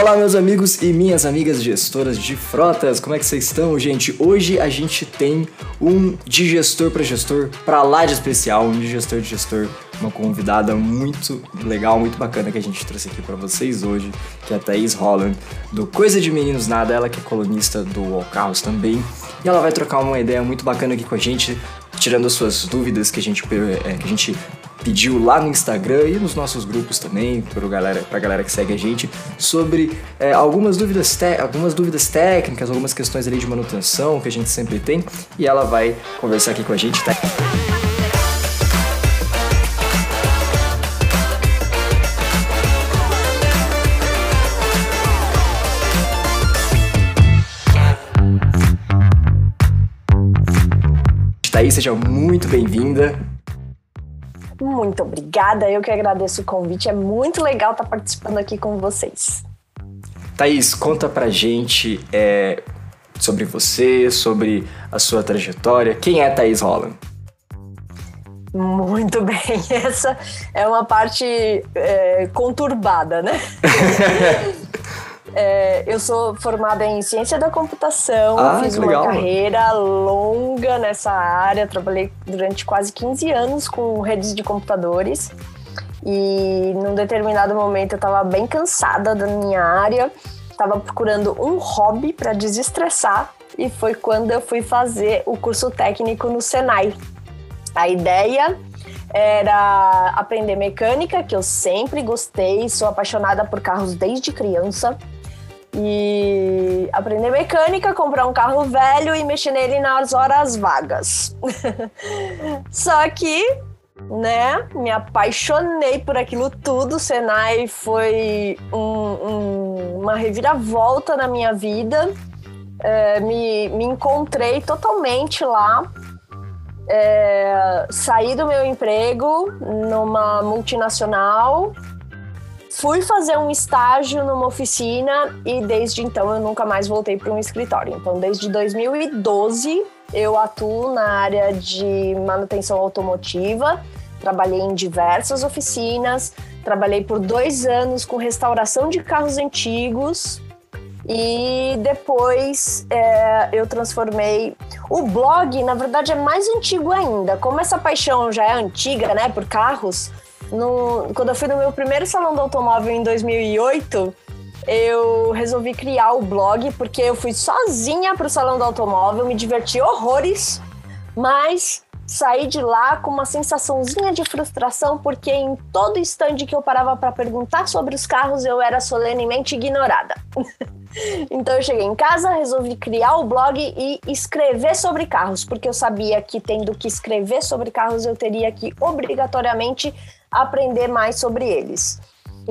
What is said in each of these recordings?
Olá, meus amigos e minhas amigas gestoras de frotas, como é que vocês estão, gente? Hoje a gente tem um digestor para gestor para lá de especial, um digestor de gestor, uma convidada muito legal, muito bacana que a gente trouxe aqui para vocês hoje, que é a Thaís Holland, do Coisa de Meninos Nada, ela que é colunista do All Carros também, e ela vai trocar uma ideia muito bacana aqui com a gente, tirando as suas dúvidas que a gente, é, que a gente pediu lá no Instagram e nos nossos grupos também, para galera, pra galera que segue a gente, sobre é, algumas, dúvidas algumas dúvidas técnicas, algumas questões ali de manutenção que a gente sempre tem, e ela vai conversar aqui com a gente. Tá? Thaís, seja muito bem-vinda. Muito obrigada, eu que agradeço o convite. É muito legal estar participando aqui com vocês. Thaís, conta pra gente é, sobre você, sobre a sua trajetória. Quem é Thaís Holland? Muito bem, essa é uma parte é, conturbada, né? É, eu sou formada em ciência da computação, ah, fiz uma legal. carreira longa nessa área, trabalhei durante quase 15 anos com redes de computadores. E num determinado momento eu estava bem cansada da minha área, estava procurando um hobby para desestressar e foi quando eu fui fazer o curso técnico no Senai. A ideia era aprender mecânica, que eu sempre gostei, sou apaixonada por carros desde criança e aprender mecânica, comprar um carro velho e mexer nele nas horas vagas. Só que, né, me apaixonei por aquilo tudo. O Senai foi um, um, uma reviravolta na minha vida. É, me, me encontrei totalmente lá. É, saí do meu emprego numa multinacional Fui fazer um estágio numa oficina e desde então eu nunca mais voltei para um escritório. Então, desde 2012 eu atuo na área de manutenção automotiva. Trabalhei em diversas oficinas, trabalhei por dois anos com restauração de carros antigos e depois é, eu transformei o blog, na verdade é mais antigo ainda. Como essa paixão já é antiga, né, por carros, no, quando eu fui no meu primeiro salão do automóvel em 2008, eu resolvi criar o blog porque eu fui sozinha para o salão do automóvel, me diverti horrores, mas saí de lá com uma sensaçãozinha de frustração porque em todo instante que eu parava para perguntar sobre os carros eu era solenemente ignorada. então eu cheguei em casa, resolvi criar o blog e escrever sobre carros, porque eu sabia que tendo que escrever sobre carros eu teria que obrigatoriamente aprender mais sobre eles.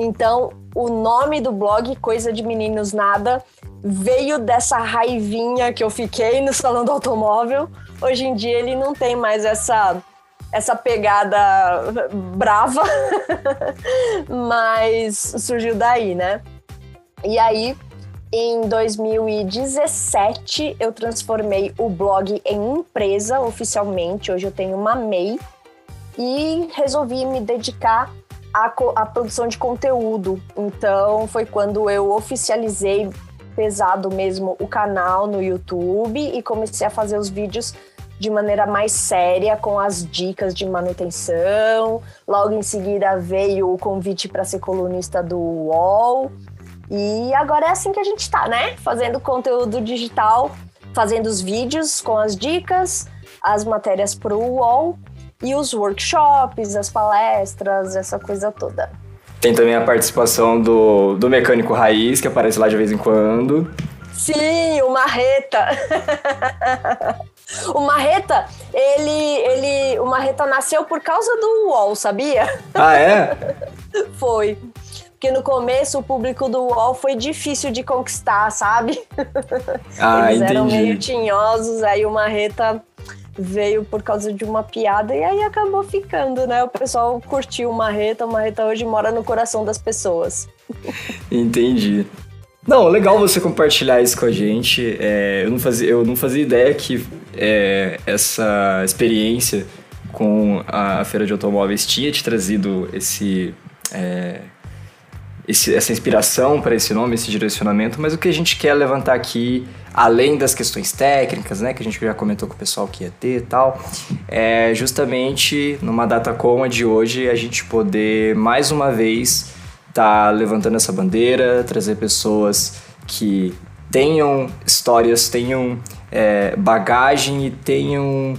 Então, o nome do blog Coisa de Meninos Nada veio dessa raivinha que eu fiquei no salão do automóvel. Hoje em dia ele não tem mais essa essa pegada brava, mas surgiu daí, né? E aí, em 2017, eu transformei o blog em empresa oficialmente. Hoje eu tenho uma MEI e resolvi me dedicar à, à produção de conteúdo. Então foi quando eu oficializei pesado mesmo o canal no YouTube e comecei a fazer os vídeos de maneira mais séria com as dicas de manutenção. Logo em seguida veio o convite para ser colunista do UOL. E agora é assim que a gente está, né? Fazendo conteúdo digital, fazendo os vídeos com as dicas, as matérias para o UOL e os workshops, as palestras, essa coisa toda. Tem também a participação do, do mecânico raiz, que aparece lá de vez em quando. Sim, o Marreta. o Marreta, ele, ele, o Marreta nasceu por causa do UOL, sabia? Ah, é? Foi. Porque no começo o público do UOL foi difícil de conquistar, sabe? Ah, Eles entendi. eram meio tinhosos, aí o Marreta veio por causa de uma piada e aí acabou ficando, né? O pessoal curtiu o Marreta, o Marreta hoje mora no coração das pessoas. Entendi. Não, legal você compartilhar isso com a gente. É, eu, não fazia, eu não fazia ideia que é, essa experiência com a feira de automóveis tinha te trazido esse, é, esse, essa inspiração para esse nome, esse direcionamento, mas o que a gente quer levantar aqui, além das questões técnicas, né, que a gente já comentou com o pessoal que ia ter e tal, é justamente numa data como a de hoje a gente poder mais uma vez estar tá levantando essa bandeira, trazer pessoas que tenham histórias, tenham é, bagagem e tenham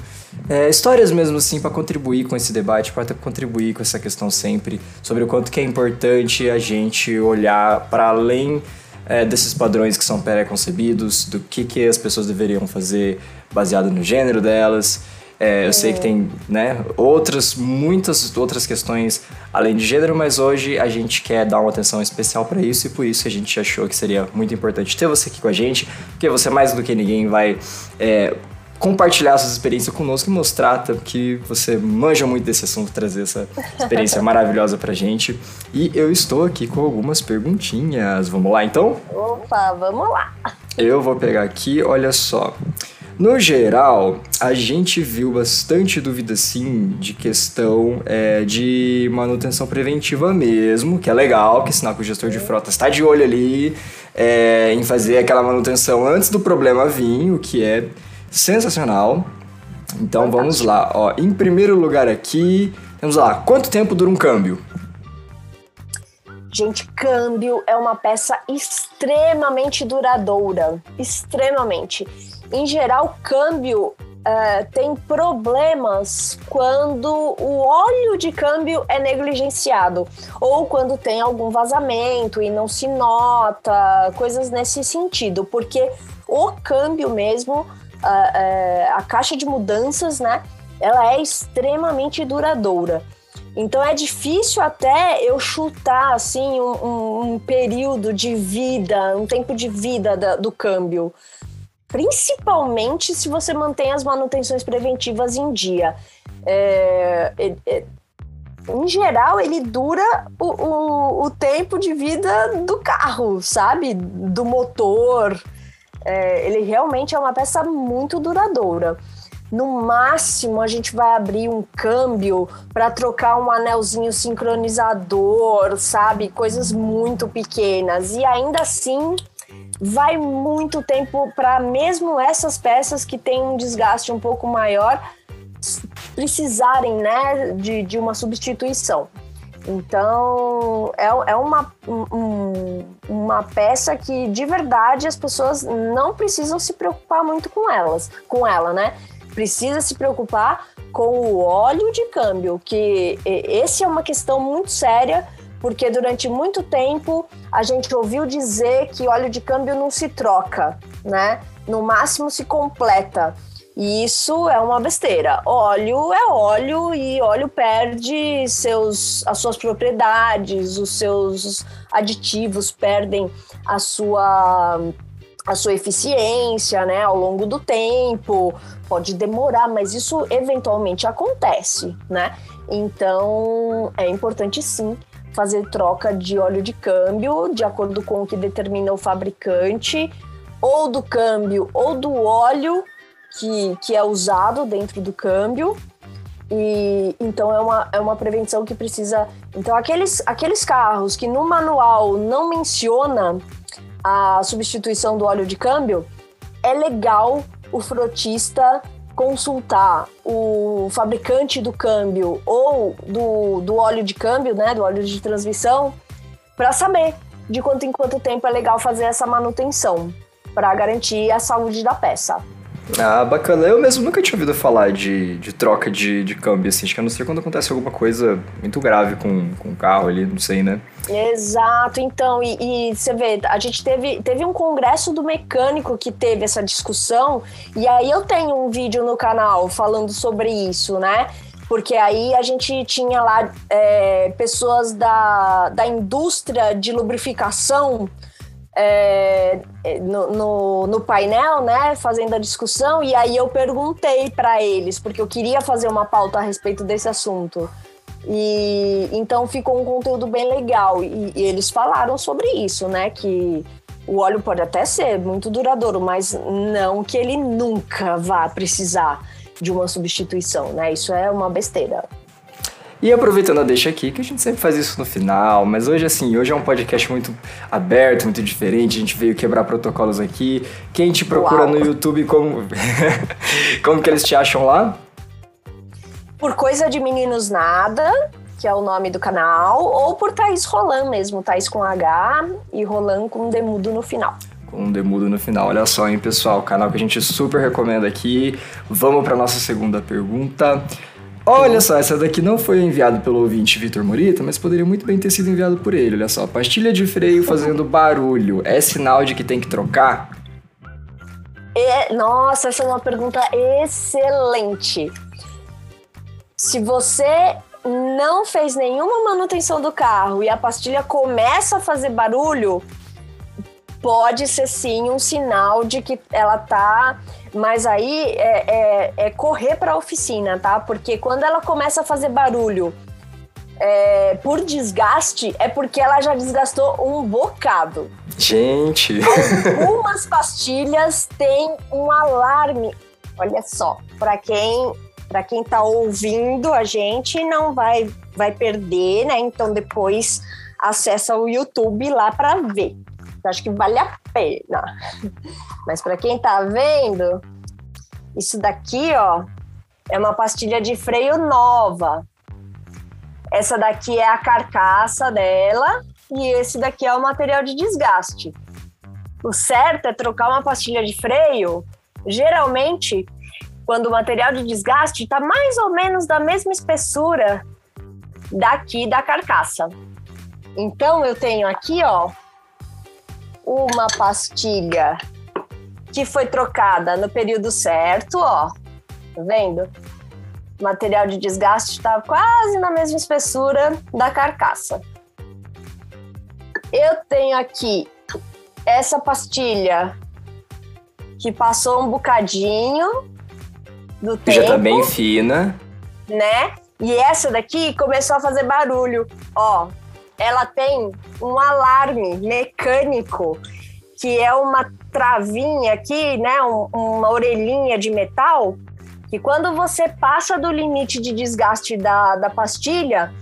é, histórias mesmo assim para contribuir com esse debate, para contribuir com essa questão sempre sobre o quanto que é importante a gente olhar para além é, desses padrões que são pré-concebidos, do que, que as pessoas deveriam fazer baseado no gênero delas. É, eu é. sei que tem né, outras, muitas outras questões além de gênero, mas hoje a gente quer dar uma atenção especial para isso e por isso a gente achou que seria muito importante ter você aqui com a gente, porque você mais do que ninguém vai é, compartilhar suas experiências conosco e mostrar que você manja muito desse assunto, trazer essa experiência maravilhosa pra gente. E eu estou aqui com algumas perguntinhas. Vamos lá então? Opa, vamos lá! Eu vou pegar aqui, olha só. No geral, a gente viu bastante dúvida sim de questão é, de manutenção preventiva mesmo, que é legal, que sinal que o gestor de frota está de olho ali é, em fazer aquela manutenção antes do problema vir, o que é sensacional. Então vamos lá, ó. Em primeiro lugar aqui, vamos lá. Quanto tempo dura um câmbio? Gente, câmbio é uma peça extremamente duradoura, extremamente. Em geral, câmbio Uh, tem problemas quando o óleo de câmbio é negligenciado ou quando tem algum vazamento e não se nota, coisas nesse sentido, porque o câmbio mesmo a, a, caixa de mudanças, né? Ela é extremamente duradoura. Então é difícil até eu chutar assim um, um, um período de vida, um tempo de vida da, do câmbio. Principalmente se você mantém as manutenções preventivas em dia. É, é, é, em geral, ele dura o, o, o tempo de vida do carro, sabe? Do motor. É, ele realmente é uma peça muito duradoura. No máximo, a gente vai abrir um câmbio para trocar um anelzinho sincronizador, sabe? Coisas muito pequenas. E ainda assim, vai muito tempo para mesmo essas peças que têm um desgaste um pouco maior precisarem né, de, de uma substituição. Então, é, é uma, um, uma peça que, de verdade, as pessoas não precisam se preocupar muito com elas, com ela, né? Precisa se preocupar com o óleo de câmbio, que esse é uma questão muito séria, porque durante muito tempo a gente ouviu dizer que óleo de câmbio não se troca, né? No máximo se completa. Isso é uma besteira. Óleo é óleo e óleo perde seus, as suas propriedades, os seus aditivos perdem a sua a sua eficiência, né, ao longo do tempo. Pode demorar, mas isso eventualmente acontece, né? Então, é importante sim fazer troca de óleo de câmbio de acordo com o que determina o fabricante, ou do câmbio ou do óleo que, que é usado dentro do câmbio. E então é uma, é uma prevenção que precisa. Então, aqueles, aqueles carros que no manual não menciona a substituição do óleo de câmbio, é legal o frotista consultar o fabricante do câmbio ou do, do óleo de câmbio, né, do óleo de transmissão, para saber de quanto em quanto tempo é legal fazer essa manutenção para garantir a saúde da peça. Ah, bacana. Eu mesmo nunca tinha ouvido falar de, de troca de, de câmbio, assim. Acho que a não ser quando acontece alguma coisa muito grave com, com o carro ali, não sei, né? Exato, então, e, e, você vê, a gente teve, teve um congresso do mecânico que teve essa discussão, e aí eu tenho um vídeo no canal falando sobre isso, né? Porque aí a gente tinha lá é, pessoas da, da indústria de lubrificação é, no, no, no, painel, né, fazendo a discussão, e aí eu perguntei para eles, porque eu queria fazer uma pauta a respeito desse assunto. E então ficou um conteúdo bem legal. E, e eles falaram sobre isso, né? Que o óleo pode até ser muito duradouro, mas não que ele nunca vá precisar de uma substituição, né? Isso é uma besteira. E aproveitando a deixa aqui, que a gente sempre faz isso no final, mas hoje assim, hoje é um podcast muito aberto, muito diferente, a gente veio quebrar protocolos aqui. Quem te procura Uau. no YouTube, como, como que eles te acham lá? Por Coisa de Meninos Nada, que é o nome do canal, ou por Thaís Roland mesmo, Thaís com H e Roland com demudo no final com um demudo no final. Olha só, hein, pessoal, canal que a gente super recomenda aqui. Vamos para nossa segunda pergunta. Olha só, essa daqui não foi enviada pelo ouvinte Vitor Morita, mas poderia muito bem ter sido enviado por ele. Olha só, pastilha de freio fazendo barulho é sinal de que tem que trocar? É, nossa, essa é uma pergunta excelente. Se você não fez nenhuma manutenção do carro e a pastilha começa a fazer barulho, pode ser sim um sinal de que ela tá. Mas aí é, é, é correr para a oficina, tá? Porque quando ela começa a fazer barulho é, por desgaste, é porque ela já desgastou um bocado. Gente! Algumas pastilhas têm um alarme. Olha só, para quem para quem tá ouvindo a gente não vai vai perder, né? Então depois acessa o YouTube lá para ver. Eu acho que vale a pena. Mas para quem tá vendo, isso daqui, ó, é uma pastilha de freio nova. Essa daqui é a carcaça dela e esse daqui é o material de desgaste. O certo é trocar uma pastilha de freio, geralmente, quando o material de desgaste está mais ou menos da mesma espessura daqui da carcaça. Então eu tenho aqui, ó, uma pastilha que foi trocada no período certo, ó. Tá vendo? O material de desgaste está quase na mesma espessura da carcaça. Eu tenho aqui essa pastilha que passou um bocadinho do tempo. Já tá bem fina. Né? E essa daqui começou a fazer barulho. Ó, ela tem um alarme mecânico que é uma travinha aqui, né, um, uma orelhinha de metal, que quando você passa do limite de desgaste da, da pastilha,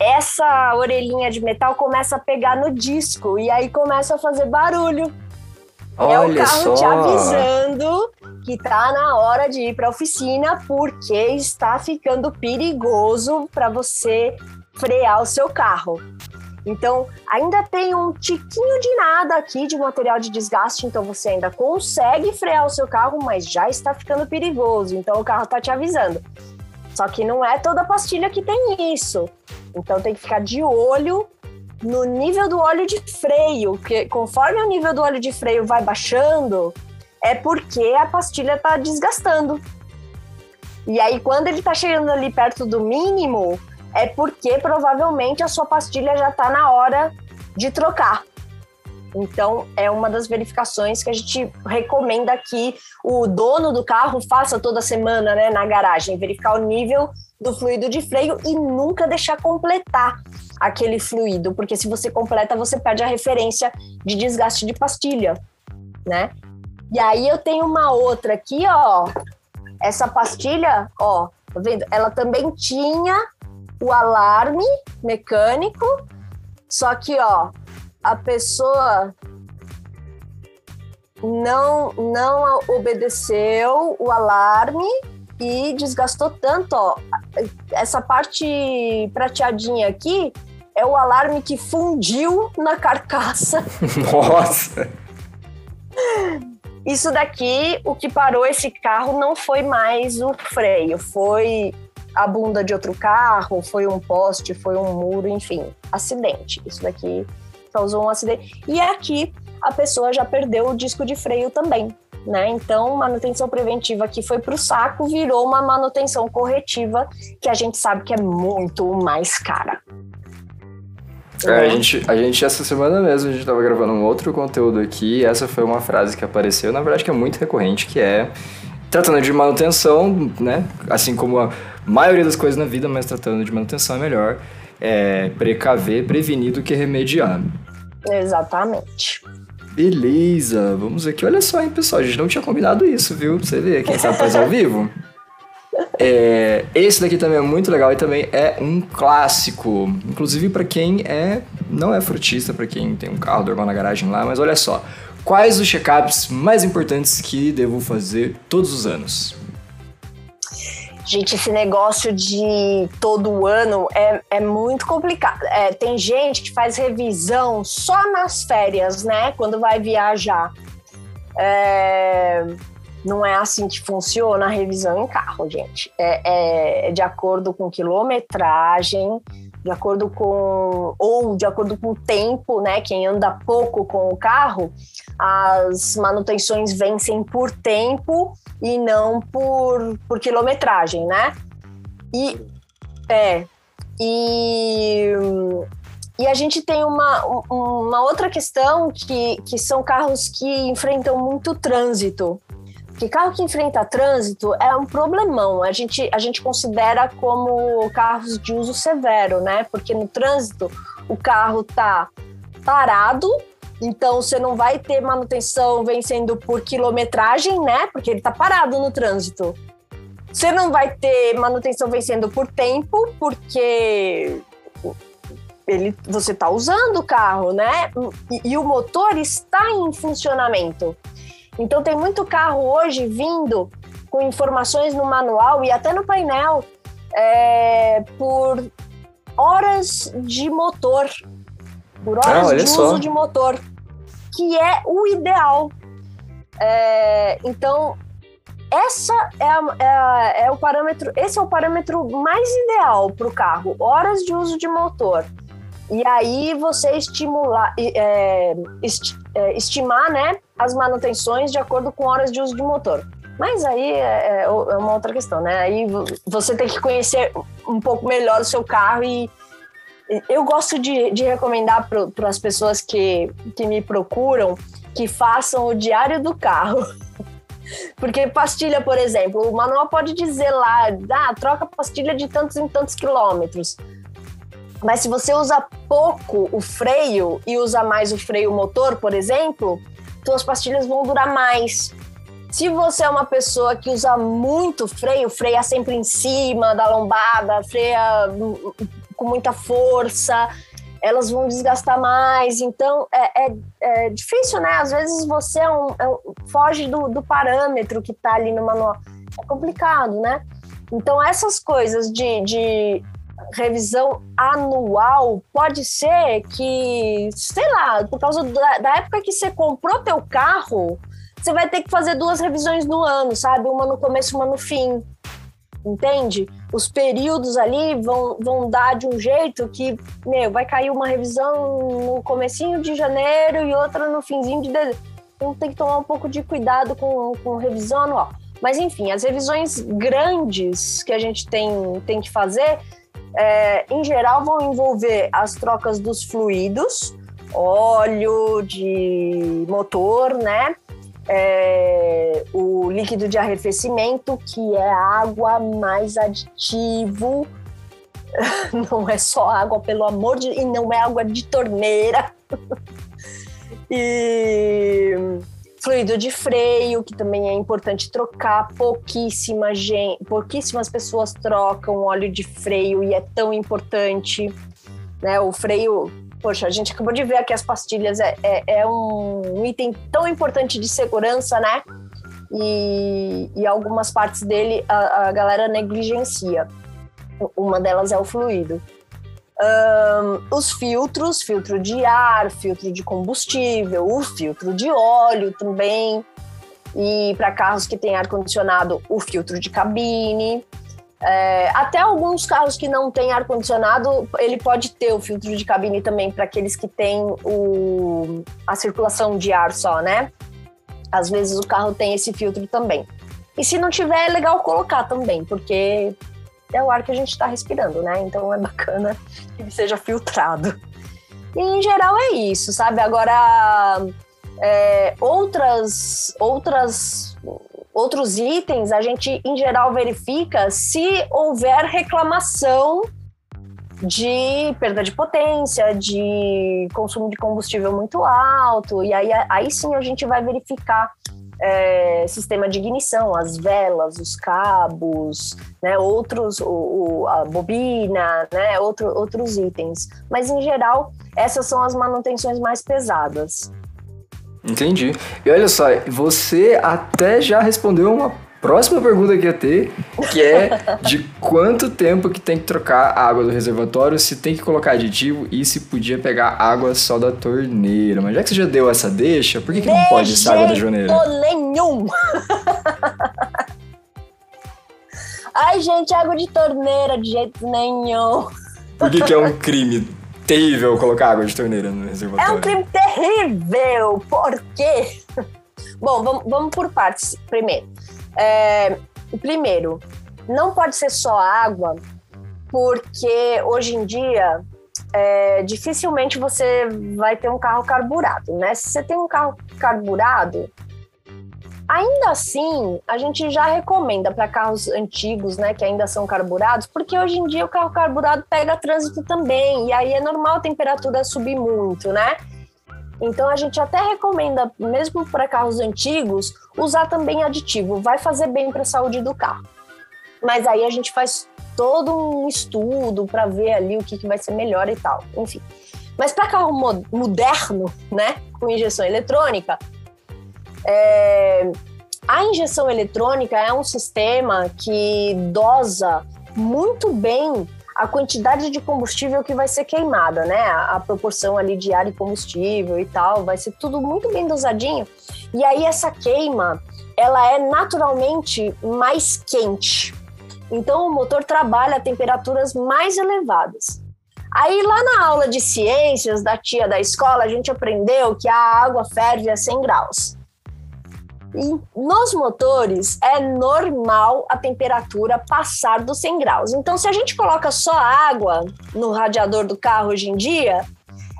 essa orelhinha de metal começa a pegar no disco e aí começa a fazer barulho. Olha é o carro só. te avisando que tá na hora de ir para a oficina porque está ficando perigoso para você frear o seu carro. Então, ainda tem um tiquinho de nada aqui de material de desgaste, então você ainda consegue frear o seu carro, mas já está ficando perigoso. Então, o carro está te avisando. Só que não é toda pastilha que tem isso. Então, tem que ficar de olho no nível do óleo de freio, porque conforme o nível do óleo de freio vai baixando, é porque a pastilha está desgastando. E aí, quando ele está chegando ali perto do mínimo, é porque provavelmente a sua pastilha já está na hora de trocar. Então, é uma das verificações que a gente recomenda que o dono do carro faça toda semana né, na garagem, verificar o nível do fluido de freio e nunca deixar completar aquele fluido, porque se você completa, você perde a referência de desgaste de pastilha, né? E aí eu tenho uma outra aqui, ó. Essa pastilha, ó, tá vendo? Ela também tinha o alarme mecânico, só que, ó, a pessoa não, não obedeceu o alarme e desgastou tanto, ó. Essa parte prateadinha aqui é o alarme que fundiu na carcaça. Nossa! Isso daqui, o que parou esse carro não foi mais o freio, foi a bunda de outro carro, foi um poste, foi um muro, enfim, acidente. Isso daqui causou um acidente. E aqui a pessoa já perdeu o disco de freio também. Né? Então, manutenção preventiva que foi para o saco virou uma manutenção corretiva que a gente sabe que é muito mais cara. É, a, gente, a gente, essa semana mesmo, a gente estava gravando um outro conteúdo aqui e essa foi uma frase que apareceu, na verdade que é muito recorrente, que é tratando de manutenção, né? Assim como a maioria das coisas na vida, mas tratando de manutenção é melhor é, precaver, prevenir do que remediar. Exatamente. Beleza, vamos aqui. Olha só, hein, pessoal, a gente não tinha combinado isso, viu? Pra você ver, quem sabe faz ao vivo. É, esse daqui também é muito legal e também é um clássico. Inclusive para quem é não é frutista, para quem tem um carro normal na garagem lá, mas olha só. Quais os check-ups mais importantes que devo fazer todos os anos? Gente, esse negócio de todo ano é, é muito complicado. É, tem gente que faz revisão só nas férias, né? Quando vai viajar. É, não é assim que funciona a revisão em carro, gente. É, é, é de acordo com quilometragem, de acordo com ou de acordo com o tempo, né? Quem anda pouco com o carro, as manutenções vencem por tempo e não por, por quilometragem, né? E é e e a gente tem uma, uma outra questão que, que são carros que enfrentam muito trânsito. Que carro que enfrenta trânsito é um problemão. A gente, a gente considera como carros de uso severo, né? Porque no trânsito o carro tá parado, então você não vai ter manutenção vencendo por quilometragem, né? Porque ele tá parado no trânsito. Você não vai ter manutenção vencendo por tempo, porque ele, você está usando o carro, né? E, e, o motor está em funcionamento. Então tem muito carro hoje vindo com informações no manual e até no painel é, por horas de motor, por horas ah, de só. uso de motor, que é o ideal. É, então essa é, a, é, a, é, o parâmetro, esse é o parâmetro mais ideal para o carro, horas de uso de motor. E aí você estimular, é, est, é, estimar né, as manutenções de acordo com horas de uso de motor. Mas aí é, é, é uma outra questão, né? Aí você tem que conhecer um pouco melhor o seu carro e eu gosto de, de recomendar para as pessoas que, que me procuram que façam o diário do carro. Porque pastilha, por exemplo, o manual pode dizer lá, ah, troca pastilha de tantos em tantos quilômetros. Mas se você usa pouco o freio e usa mais o freio motor, por exemplo, suas pastilhas vão durar mais. Se você é uma pessoa que usa muito freio, freia sempre em cima da lombada, freia com muita força, elas vão desgastar mais. Então é, é, é difícil, né? Às vezes você é um, é um, foge do, do parâmetro que está ali no manual. É complicado, né? Então essas coisas de, de revisão anual, pode ser que, sei lá, por causa da, da, época que você comprou teu carro, você vai ter que fazer duas revisões no ano, sabe? Uma no começo, uma no fim. Entende? Os períodos ali vão, vão dar de um jeito que, meu, vai cair uma revisão no comecinho de janeiro e outra no finzinho de dezembro. Então tem que tomar um pouco de cuidado com, com revisão anual. Mas enfim, as revisões grandes que a gente tem, tem que fazer é, em geral, vão envolver as trocas dos fluidos, óleo de motor, né? É, o líquido de arrefecimento, que é água mais aditivo. Não é só água, pelo amor de... E não é água de torneira. e Fluido de freio, que também é importante trocar. Pouquíssima gente, pouquíssimas pessoas trocam óleo de freio e é tão importante. Né? O freio, poxa, a gente acabou de ver aqui as pastilhas, é, é, é um item tão importante de segurança, né? E, e algumas partes dele a, a galera negligencia. Uma delas é o fluido. Um, os filtros, filtro de ar, filtro de combustível, o filtro de óleo também. E para carros que têm ar-condicionado, o filtro de cabine. É, até alguns carros que não têm ar-condicionado, ele pode ter o filtro de cabine também para aqueles que têm o, a circulação de ar só, né? Às vezes o carro tem esse filtro também. E se não tiver, é legal colocar também, porque é o ar que a gente está respirando, né? Então é bacana que ele seja filtrado. E em geral é isso, sabe? Agora, é, outras, outras, outros itens a gente em geral verifica se houver reclamação de perda de potência, de consumo de combustível muito alto, e aí, aí sim a gente vai verificar é, sistema de ignição, as velas, os cabos, né, outros, o, o, a bobina, né, outro, outros itens. Mas em geral, essas são as manutenções mais pesadas. Entendi. E olha só, você até já respondeu uma próxima pergunta que ia ter, que é de quanto tempo que tem que trocar a água do reservatório, se tem que colocar aditivo e se podia pegar água só da torneira. Mas já que você já deu essa deixa, por que, que não pode ser água da torneira? nenhum! Ai, gente, água de torneira de jeito nenhum. Por que, que é um crime terrível colocar água de torneira no reservatório? É um crime terrível! Por quê? Bom, vamos, vamos por partes. Primeiro, é, primeiro, não pode ser só água, porque hoje em dia é, dificilmente você vai ter um carro carburado, né? Se você tem um carro carburado, ainda assim a gente já recomenda para carros antigos, né, que ainda são carburados, porque hoje em dia o carro carburado pega trânsito também, e aí é normal a temperatura subir muito, né? Então a gente até recomenda, mesmo para carros antigos, usar também aditivo, vai fazer bem para a saúde do carro. Mas aí a gente faz todo um estudo para ver ali o que, que vai ser melhor e tal, enfim. Mas para carro moderno, né, com injeção eletrônica, é... a injeção eletrônica é um sistema que dosa muito bem a quantidade de combustível que vai ser queimada, né? A, proporção ali de ar e combustível e tal, vai ser tudo muito bem dosadinho. E aí essa queima, ela é naturalmente mais quente. Então o motor trabalha a temperaturas mais elevadas. Aí lá na aula de ciências da tia da escola, a gente aprendeu que a água ferve a 100 graus. E nos motores é normal a temperatura passar dos 100 graus. Então, se a gente coloca só água no radiador do carro hoje em dia,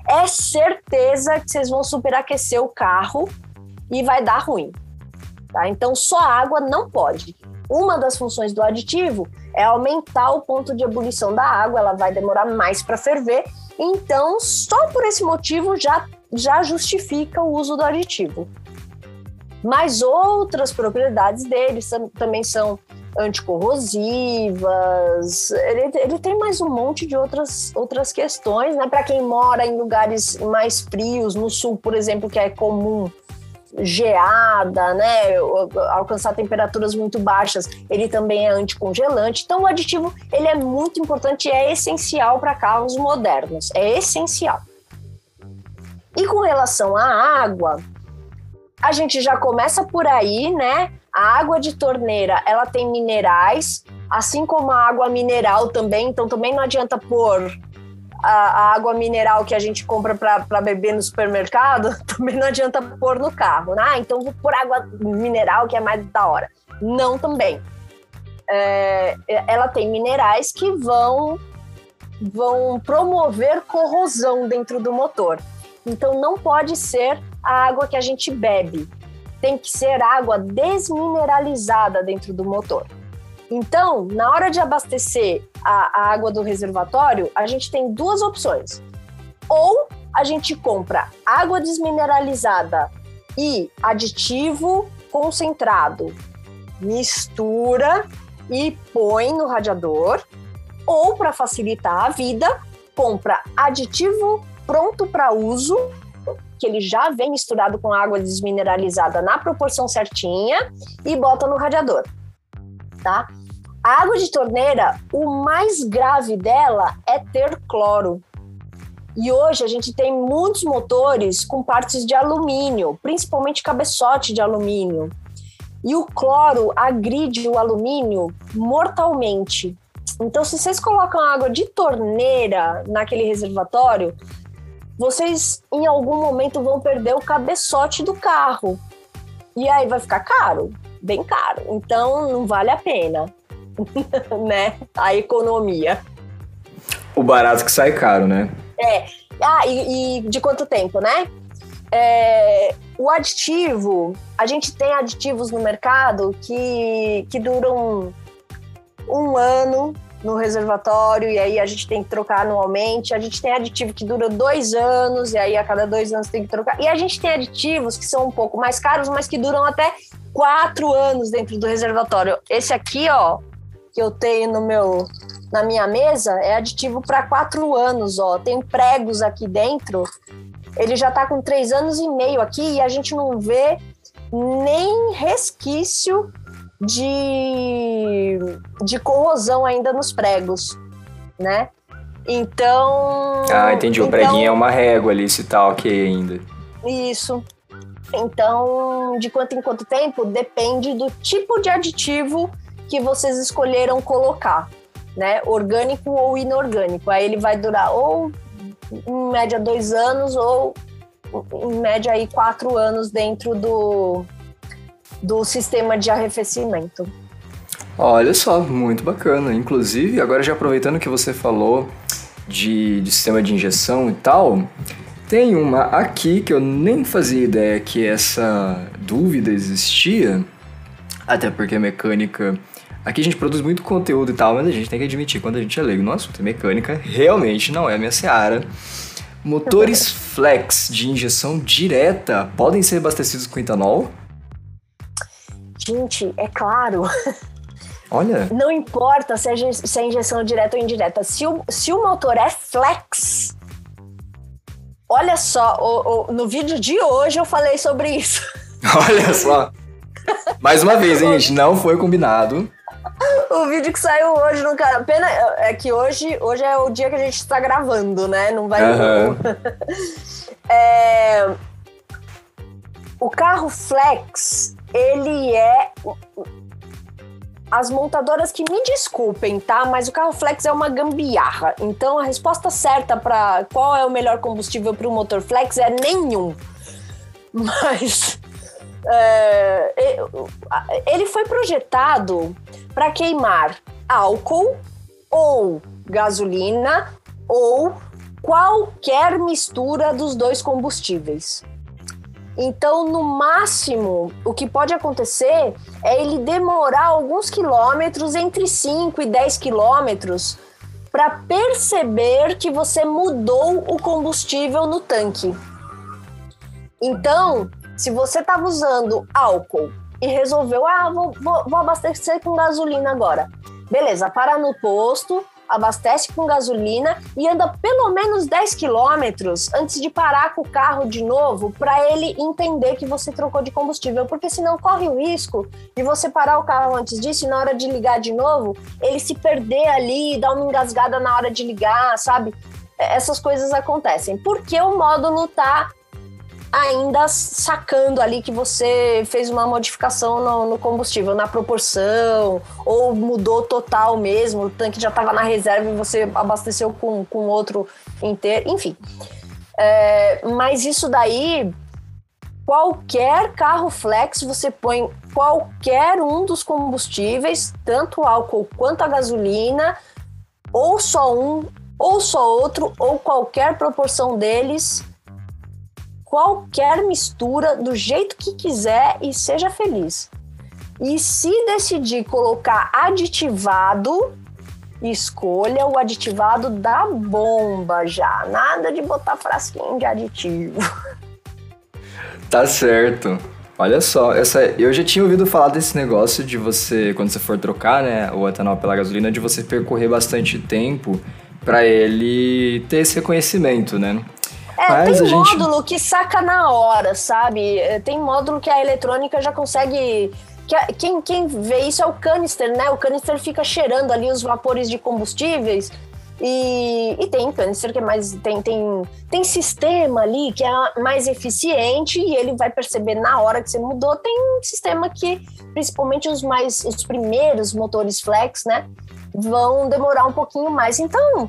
é certeza que vocês vão superaquecer o carro e vai dar ruim. Tá? Então, só água não pode. Uma das funções do aditivo é aumentar o ponto de ebulição da água, ela vai demorar mais para ferver. Então, só por esse motivo já, já justifica o uso do aditivo. Mas outras propriedades dele também são anticorrosivas. Ele, ele tem mais um monte de outras, outras questões, né? Para quem mora em lugares mais frios, no sul, por exemplo, que é comum geada, né, alcançar temperaturas muito baixas, ele também é anticongelante. Então o aditivo, ele é muito importante e é essencial para carros modernos, é essencial. E com relação à água, a gente já começa por aí, né? A água de torneira, ela tem minerais, assim como a água mineral também, então também não adianta pôr a, a água mineral que a gente compra para beber no supermercado, também não adianta pôr no carro, né? Ah, então vou pôr água mineral que é mais da hora. Não também. É, ela tem minerais que vão vão promover corrosão dentro do motor. Então não pode ser a água que a gente bebe. Tem que ser água desmineralizada dentro do motor. Então, na hora de abastecer a, a água do reservatório, a gente tem duas opções. Ou a gente compra água desmineralizada e aditivo concentrado, mistura e põe no radiador, ou para facilitar a vida, compra aditivo pronto para uso que ele já vem misturado com água desmineralizada na proporção certinha e bota no radiador, tá? A água de torneira, o mais grave dela é ter cloro. E hoje a gente tem muitos motores com partes de alumínio, principalmente cabeçote de alumínio. E o cloro agride o alumínio mortalmente. Então, se vocês colocam água de torneira naquele reservatório, vocês em algum momento vão perder o cabeçote do carro. E aí vai ficar caro, bem caro. Então não vale a pena, né? A economia. O barato que sai caro, né? É. Ah, e, e de quanto tempo, né? É, o aditivo, a gente tem aditivos no mercado que, que duram um ano, no reservatório e aí a gente tem que trocar anualmente. A gente tem aditivo que dura dois anos e aí a cada dois anos tem que trocar. E a gente tem aditivos que são um pouco mais caros, mas que duram até quatro anos dentro do reservatório. Esse aqui, ó, que eu tenho no meu na minha mesa é aditivo para quatro anos, ó. Tem pregos aqui dentro. Ele já está com três anos e meio aqui e a gente não vê nem resquício de, de corrosão ainda nos pregos, né? Então. Ah, entendi. Então, o preguinho é uma régua ali, se tá ok ainda. Isso. Então, de quanto em quanto tempo depende do tipo de aditivo que vocês escolheram colocar, né? Orgânico ou inorgânico. Aí ele vai durar ou em média dois anos ou em média aí quatro anos dentro do, do sistema de arrefecimento. Olha só, muito bacana. Inclusive, agora já aproveitando que você falou de, de sistema de injeção e tal, tem uma aqui que eu nem fazia ideia que essa dúvida existia, até porque a mecânica. Aqui a gente produz muito conteúdo e tal, mas a gente tem que admitir quando a gente é leigo no assunto. mecânica realmente não é a minha seara. Motores flex de injeção direta podem ser abastecidos com etanol? Gente, é claro. Olha. Não importa se é, se é injeção direta ou indireta. Se o, se o motor é flex, olha só, o, o, no vídeo de hoje eu falei sobre isso. Olha só. Mais uma vez, hein, gente? Não foi combinado. O vídeo que saiu hoje no canal. Pena é que hoje, hoje é o dia que a gente está gravando, né? Não vai. Uhum. é, o carro flex ele é as montadoras que me desculpem, tá? Mas o carro flex é uma gambiarra. Então a resposta certa para qual é o melhor combustível para o motor flex é nenhum. Mas é, ele foi projetado para queimar álcool ou gasolina ou qualquer mistura dos dois combustíveis. Então, no máximo, o que pode acontecer é ele demorar alguns quilômetros, entre 5 e 10 quilômetros, para perceber que você mudou o combustível no tanque. Então, se você estava usando álcool e resolveu, ah, vou, vou, vou abastecer com gasolina agora. Beleza, para no posto, abastece com gasolina e anda pelo menos 10 quilômetros antes de parar com o carro de novo para ele entender que você trocou de combustível, porque senão corre o risco de você parar o carro antes disso e na hora de ligar de novo, ele se perder ali, dar uma engasgada na hora de ligar, sabe? Essas coisas acontecem. Porque o módulo tá ainda sacando ali que você fez uma modificação no, no combustível, na proporção, ou mudou total mesmo, o tanque já estava na reserva e você abasteceu com, com outro inteiro, enfim. É, mas isso daí, qualquer carro flex, você põe qualquer um dos combustíveis, tanto álcool quanto a gasolina, ou só um, ou só outro, ou qualquer proporção deles qualquer mistura do jeito que quiser e seja feliz. E se decidir colocar aditivado, escolha o aditivado da bomba já. Nada de botar frasquinho de aditivo. Tá certo. Olha só, essa, eu já tinha ouvido falar desse negócio de você, quando você for trocar né, o etanol pela gasolina, de você percorrer bastante tempo para ele ter esse reconhecimento, né? É, tem módulo gente... que saca na hora, sabe? É, tem módulo que a eletrônica já consegue. Quem, quem vê isso é o canister, né? O canister fica cheirando ali os vapores de combustíveis. E, e tem canister que é mais. Tem, tem, tem sistema ali que é mais eficiente e ele vai perceber na hora que você mudou. Tem um sistema que, principalmente os mais. os primeiros motores flex, né? Vão demorar um pouquinho mais. Então,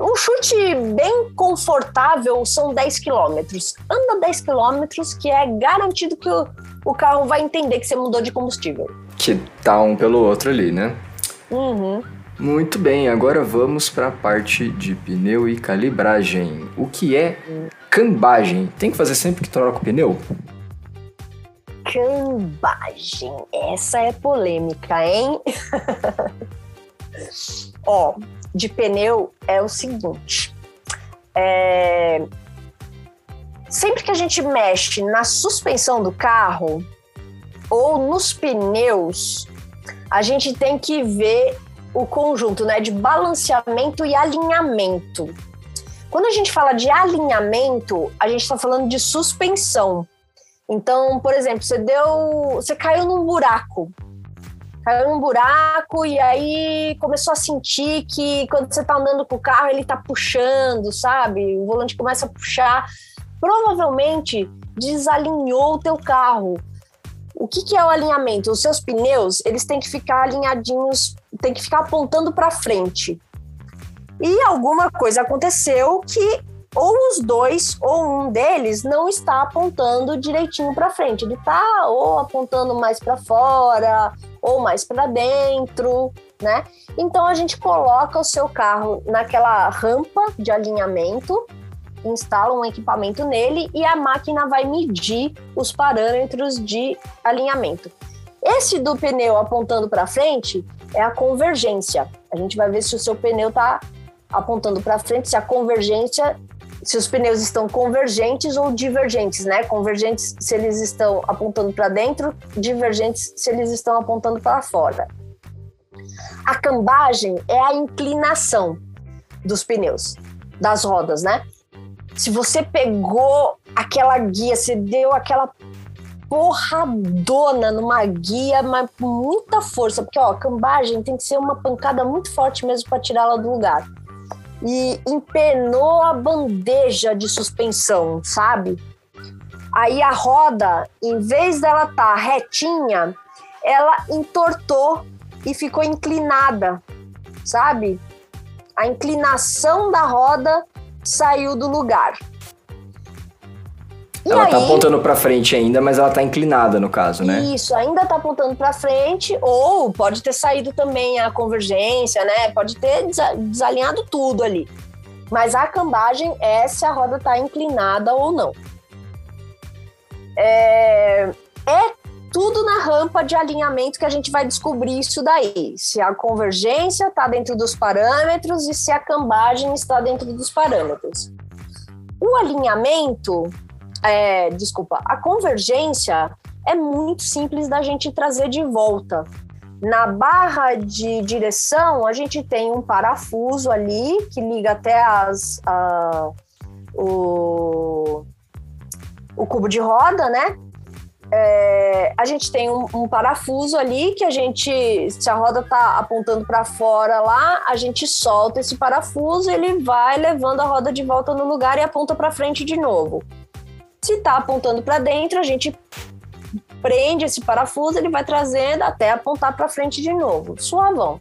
um chute bem confortável são 10 quilômetros. Anda 10 quilômetros que é garantido que o, o carro vai entender que você mudou de combustível. Que tá um pelo outro ali, né? Uhum. Muito bem, agora vamos para a parte de pneu e calibragem. O que é cambagem? Tem que fazer sempre que troca o pneu? Cambagem, essa é polêmica, hein? Ó, de pneu é o seguinte. É... Sempre que a gente mexe na suspensão do carro ou nos pneus, a gente tem que ver o conjunto né, de balanceamento e alinhamento. Quando a gente fala de alinhamento, a gente está falando de suspensão. Então, por exemplo, você deu. Você caiu num buraco. Caiu num buraco e aí começou a sentir que quando você está andando com o carro, ele está puxando, sabe? O volante começa a puxar. Provavelmente desalinhou o teu carro. O que, que é o alinhamento? Os seus pneus, eles têm que ficar alinhadinhos, tem que ficar apontando para frente. E alguma coisa aconteceu que ou os dois ou um deles não está apontando direitinho para frente. Ele está ou apontando mais para fora ou mais para dentro, né? Então a gente coloca o seu carro naquela rampa de alinhamento, instala um equipamento nele e a máquina vai medir os parâmetros de alinhamento. Esse do pneu apontando para frente é a convergência. A gente vai ver se o seu pneu está apontando para frente, se a convergência, se os pneus estão convergentes ou divergentes, né? Convergentes se eles estão apontando para dentro, divergentes se eles estão apontando para fora. A cambagem é a inclinação dos pneus, das rodas, né? Se você pegou aquela guia, você deu aquela porradona numa guia, mas com muita força, porque ó, a cambagem tem que ser uma pancada muito forte mesmo para tirá-la do lugar e empenou a bandeja de suspensão, sabe? Aí a roda, em vez dela estar tá retinha, ela entortou e ficou inclinada, sabe? A inclinação da roda saiu do lugar. E ela tá aí, tá apontando para frente ainda, mas ela tá inclinada no caso, né? Isso, ainda tá apontando para frente, ou pode ter saído também a convergência, né? Pode ter desalinhado tudo ali. Mas a cambagem é se a roda tá inclinada ou não. É, é tudo na rampa de alinhamento que a gente vai descobrir isso daí. Se a convergência está dentro dos parâmetros e se a cambagem está dentro dos parâmetros. O alinhamento é, desculpa, a convergência é muito simples da gente trazer de volta. Na barra de direção, a gente tem um parafuso ali que liga até as, uh, o, o cubo de roda, né? É, a gente tem um, um, parafuso ali que a gente, se a roda tá apontando para fora lá, a gente solta esse parafuso, ele vai levando a roda de volta no lugar e aponta para frente de novo. Se está apontando para dentro, a gente prende esse parafuso, ele vai trazendo até apontar para frente de novo. Suavão.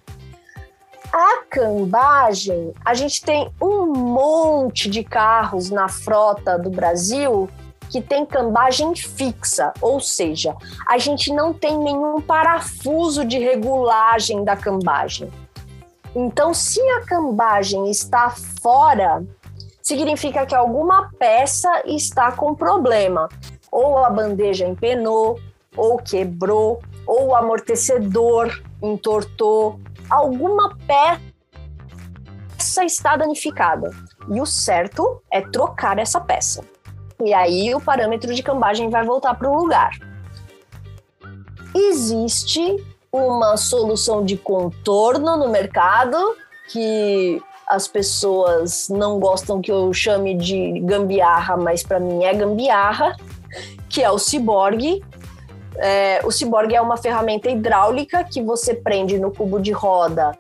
A cambagem, a gente tem um monte de carros na frota do Brasil que tem cambagem fixa, ou seja, a gente não tem nenhum parafuso de regulagem da cambagem. Então, se a cambagem está fora, significa que alguma peça está com problema. Ou a bandeja empenou, ou quebrou, ou o amortecedor entortou. Alguma peça está danificada. E o certo é trocar essa peça. E aí o parâmetro de cambagem vai voltar para o lugar. Existe uma solução de contorno no mercado que as pessoas não gostam que eu chame de gambiarra, mas para mim é gambiarra, que é o ciborgue. É, o ciborgue é uma ferramenta hidráulica que você prende no cubo de roda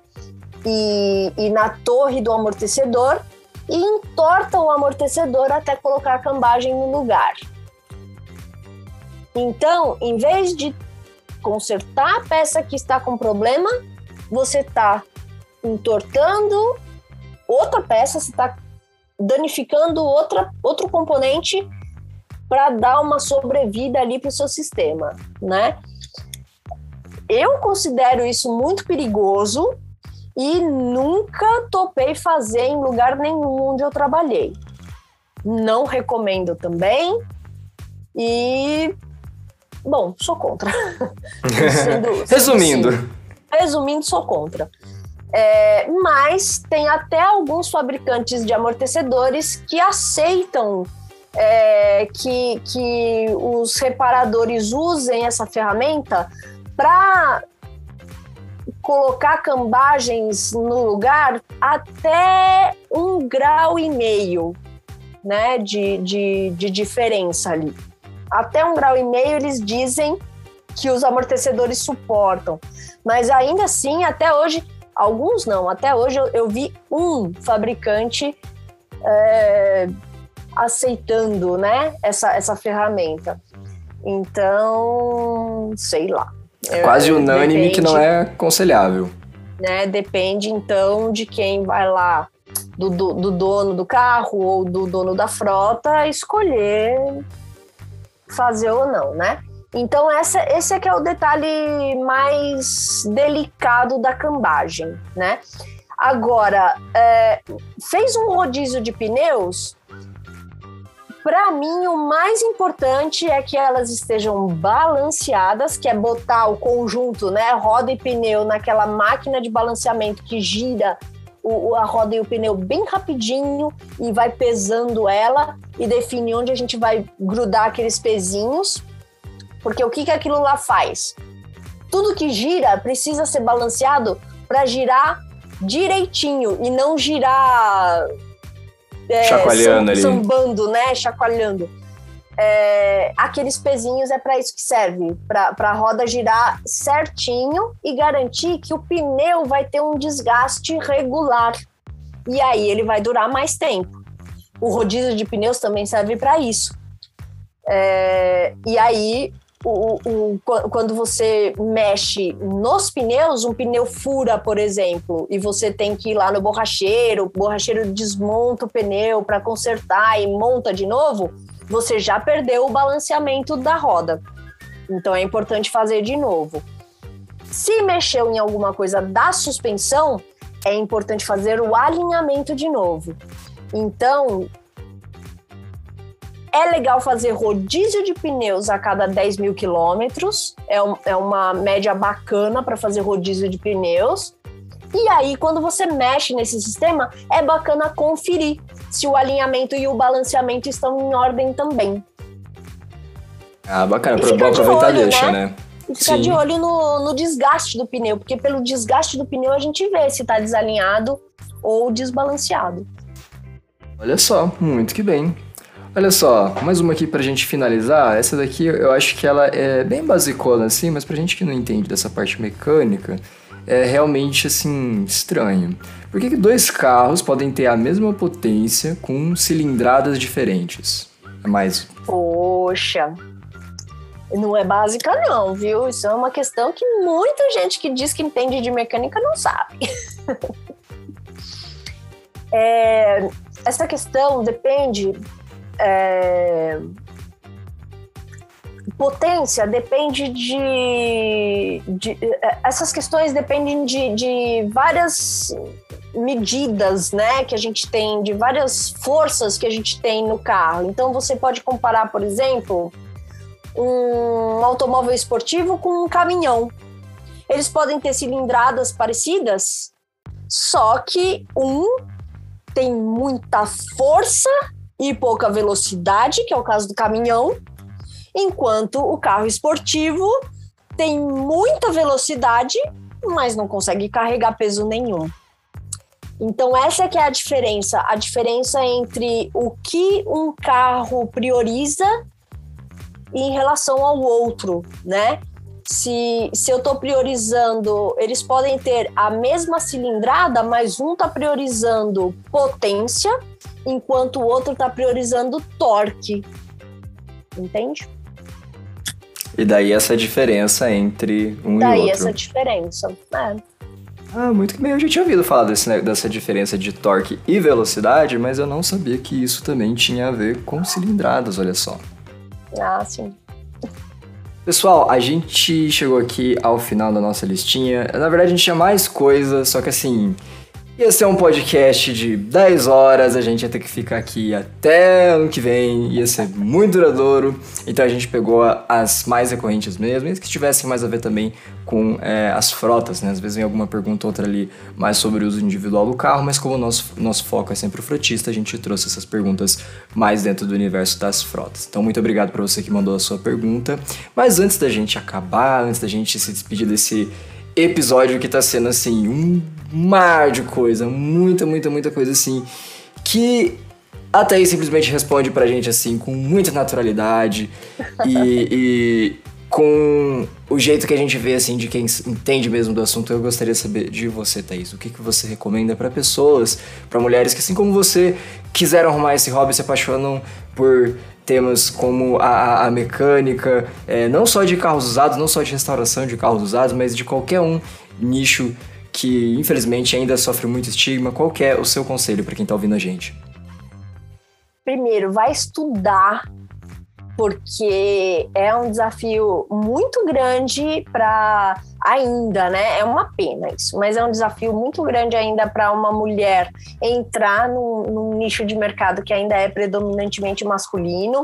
e, e na torre do amortecedor e entorta o amortecedor até colocar a cambagem no lugar. Então, em vez de consertar a peça que está com problema, você está entortando outra peça, você está danificando outra, outro componente para dar uma sobrevida ali para o seu sistema, né? Eu considero isso muito perigoso e nunca topei fazer em lugar nenhum onde eu trabalhei. Não recomendo também e bom, sou contra. Sendo, Resumindo, assim, resumindo, sou contra. É, mas tem até alguns fabricantes de amortecedores que aceitam é, que, que os reparadores usem essa ferramenta para colocar cambagens no lugar até um grau e meio né, de, de, de diferença ali. Até um grau e meio eles dizem que os amortecedores suportam. Mas ainda assim, até hoje, alguns não, até hoje eu, eu vi um fabricante é, aceitando né, essa, essa ferramenta. Então, sei lá. É quase unânime depende, que não é aconselhável. Né, depende então de quem vai lá, do, do, do dono do carro ou do dono da frota, escolher fazer ou não, né? Então essa, esse é que é o detalhe mais delicado da cambagem, né? Agora, é, fez um rodízio de pneus, para mim, o mais importante é que elas estejam balanceadas, que é botar o conjunto, né, roda e pneu naquela máquina de balanceamento que gira o, a roda e o pneu bem rapidinho e vai pesando ela e define onde a gente vai grudar aqueles pezinhos. Porque o que, que aquilo lá faz? Tudo que gira precisa ser balanceado para girar direitinho e não girar é, chacoalhando ali. Sambando, né? Chacoalhando. É, aqueles pezinhos é para isso que serve, para a roda girar certinho e garantir que o pneu vai ter um desgaste regular. E aí ele vai durar mais tempo. O rodízio de pneus também serve para isso. É, e aí o, o, quando você mexe nos pneus, um pneu fura, por exemplo, e você tem que ir lá no borracheiro, o borracheiro desmonta o pneu para consertar e monta de novo, você já perdeu o balanceamento da roda. Então é importante fazer de novo. Se mexeu em alguma coisa da suspensão, é importante fazer o alinhamento de novo. Então, é legal fazer rodízio de pneus a cada 10 mil quilômetros, é, um, é uma média bacana para fazer rodízio de pneus. E aí, quando você mexe nesse sistema, é bacana conferir se o alinhamento e o balanceamento estão em ordem também. Ah, bacana, para aproveitar olho, deixa, né? né? E ficar Sim. de olho no, no desgaste do pneu, porque pelo desgaste do pneu a gente vê se está desalinhado ou desbalanceado. Olha só, muito que bem. Olha só, mais uma aqui pra gente finalizar. Essa daqui eu acho que ela é bem basicona assim, mas pra gente que não entende dessa parte mecânica, é realmente assim estranho. Por que, que dois carros podem ter a mesma potência com cilindradas diferentes? É mais. Poxa, não é básica não, viu? Isso é uma questão que muita gente que diz que entende de mecânica não sabe. é, essa questão depende é... Potência depende de, de, é, Essas questões dependem de, de várias medidas, né, que a gente tem, de várias forças que a gente tem no carro. Então você pode comparar, por exemplo, um automóvel esportivo com um caminhão. Eles podem ter cilindradas parecidas, só que um tem muita força e pouca velocidade, que é o caso do caminhão, enquanto o carro esportivo tem muita velocidade, mas não consegue carregar peso nenhum. Então essa é que é a diferença, a diferença entre o que um carro prioriza em relação ao outro, né? Se, se eu estou priorizando, eles podem ter a mesma cilindrada, mas um está priorizando potência enquanto o outro está priorizando torque. Entende? E daí essa diferença entre um daí e outro. Daí essa diferença, é. Ah, muito que bem. Eu já tinha ouvido falar desse, dessa diferença de torque e velocidade, mas eu não sabia que isso também tinha a ver com cilindradas, olha só. Ah, sim. Pessoal, a gente chegou aqui ao final da nossa listinha. Na verdade, a gente tinha mais coisa, só que assim, Ia ser um podcast de 10 horas, a gente ia ter que ficar aqui até ano que vem, ia ser muito duradouro. Então a gente pegou as mais recorrentes mesmo, e que tivessem mais a ver também com é, as frotas, né? Às vezes vem alguma pergunta outra ali mais sobre o uso individual do carro, mas como o nosso, nosso foco é sempre o frotista, a gente trouxe essas perguntas mais dentro do universo das frotas. Então muito obrigado para você que mandou a sua pergunta. Mas antes da gente acabar, antes da gente se despedir desse episódio que tá sendo assim um mar de coisa, muita, muita, muita coisa assim, que a Thaís simplesmente responde pra gente assim com muita naturalidade e, e, com o jeito que a gente vê assim de quem entende mesmo do assunto. Eu gostaria de saber de você, Thaís, o que, que você recomenda para pessoas, para mulheres que assim como você quiseram arrumar esse hobby, se apaixonam por temas como a, a mecânica, é, não só de carros usados, não só de restauração de carros usados, mas de qualquer um nicho que infelizmente ainda sofre muito estigma. Qual é o seu conselho para quem está ouvindo a gente? Primeiro, vai estudar porque é um desafio muito grande para ainda, né? É uma pena isso, mas é um desafio muito grande ainda para uma mulher entrar num, num, nicho de mercado que ainda é predominantemente masculino.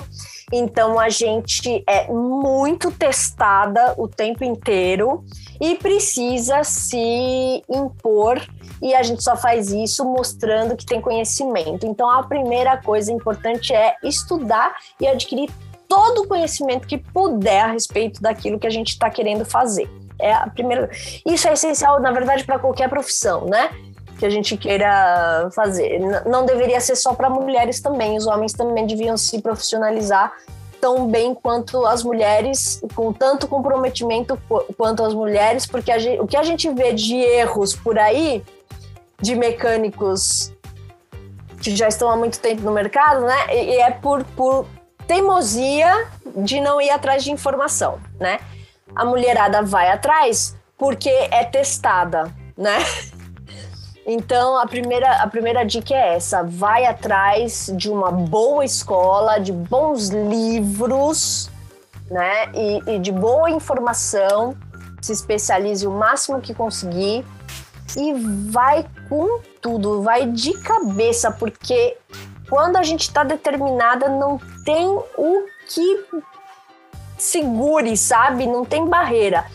Então a gente é muito testada o tempo inteiro e precisa se impor e a gente só faz isso mostrando que tem conhecimento. Então a primeira coisa importante é estudar e adquirir todo o conhecimento que puder a respeito daquilo que a gente está querendo fazer. É a primeira. Isso é essencial, na verdade, para qualquer profissão, né? Que a gente queira fazer. Não deveria ser só para mulheres também. Os homens também deviam se profissionalizar tão bem quanto as mulheres, com tanto comprometimento quanto as mulheres, porque gente, o que a gente vê de erros por aí, de mecânicos que já estão há muito tempo no mercado, né? E é por, por teimosia de não ir atrás de informação, né? A mulherada vai atrás porque é testada, né? Então a primeira, a primeira dica é essa: vai atrás de uma boa escola, de bons livros, né? E, e de boa informação, se especialize o máximo que conseguir e vai com tudo, vai de cabeça, porque quando a gente está determinada, não tem o que segure, sabe? Não tem barreira.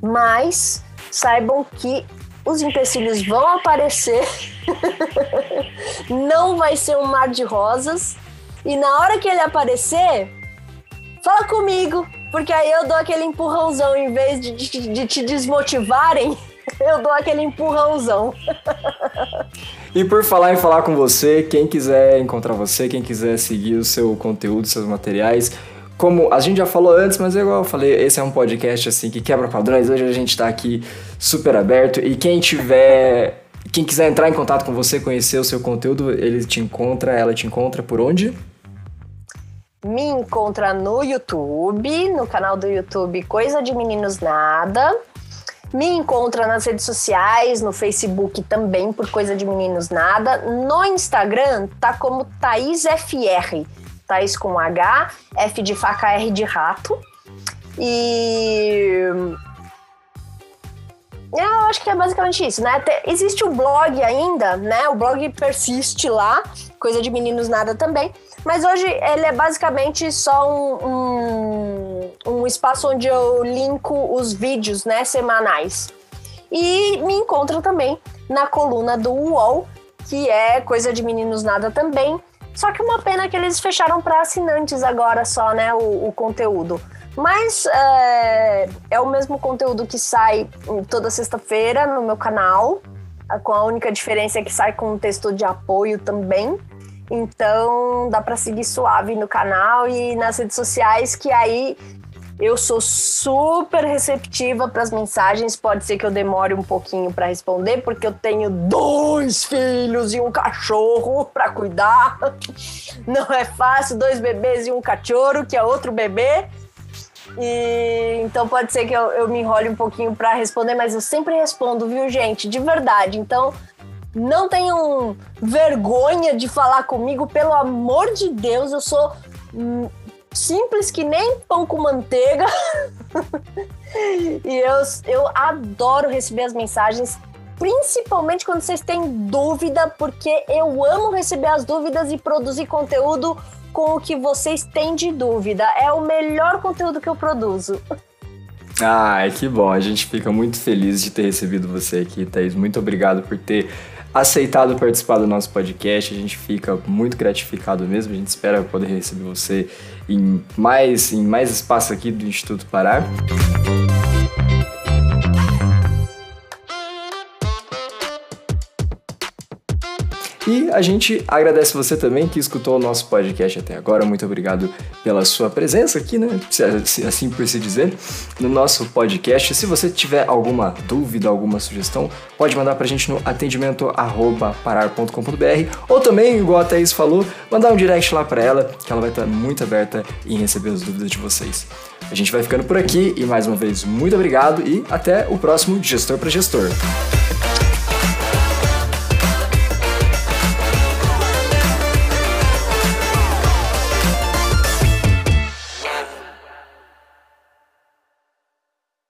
Mas saibam que os empecilhos vão aparecer, não vai ser um mar de rosas, e na hora que ele aparecer, fala comigo, porque aí eu dou aquele empurrãozão, em vez de, de, de te desmotivarem, eu dou aquele empurrãozão. E por falar em falar com você, quem quiser encontrar você, quem quiser seguir o seu conteúdo, seus materiais, como a gente já falou antes, mas é igual eu falei, esse é um podcast assim que quebra padrões. Hoje a gente está aqui super aberto e quem tiver, quem quiser entrar em contato com você, conhecer o seu conteúdo, ele te encontra, ela te encontra por onde? Me encontra no YouTube, no canal do YouTube Coisa de Meninos Nada. Me encontra nas redes sociais, no Facebook também, por Coisa de Meninos Nada. No Instagram tá como Thaís FR. Thaís com H, F de faca, R de rato. E. Eu acho que é basicamente isso, né? Existe o blog ainda, né? O blog persiste lá, coisa de meninos nada também. Mas hoje ele é basicamente só um, um, um espaço onde eu linko os vídeos, né, semanais. E me encontram também na coluna do UOL, que é coisa de meninos nada também. Só que uma pena que eles fecharam para assinantes agora só, né, o, o conteúdo. Mas é, é, o mesmo conteúdo que sai toda sexta-feira no meu canal, com a única diferença é que sai com um texto de apoio também. Então dá para seguir suave no canal e nas redes sociais, que aí eu sou super receptiva para as mensagens. Pode ser que eu demore um pouquinho para responder, porque eu tenho dois filhos e um cachorro para cuidar. Não é fácil, dois bebês e um cachorro, que é outro bebê. E então pode ser que eu, eu me enrole um pouquinho para responder, mas eu sempre respondo, viu, gente? De verdade. Então não tenham vergonha de falar comigo, pelo amor de Deus, eu sou simples que nem pão com manteiga. e eu, eu adoro receber as mensagens. principalmente quando vocês têm dúvida, porque eu amo receber as dúvidas e produzir conteúdo com o que vocês têm de dúvida. É o melhor conteúdo que eu produzo. Ai, que bom. A gente fica muito feliz de ter recebido você aqui, Thaís. Muito obrigado por ter aceitado participar do nosso podcast. A gente fica muito gratificado mesmo. A gente espera poder receber você em mais, em mais espaço aqui do Instituto Pará. E a gente agradece você também que escutou o nosso podcast até agora. Muito obrigado pela sua presença aqui, né? Assim por se dizer, no nosso podcast. Se você tiver alguma dúvida, alguma sugestão, pode mandar pra gente no atendimento parar.com.br ou também, igual a Thaís falou, mandar um direct lá pra ela, que ela vai estar muito aberta em receber as dúvidas de vocês. A gente vai ficando por aqui e mais uma vez muito obrigado e até o próximo Gestor para Gestor.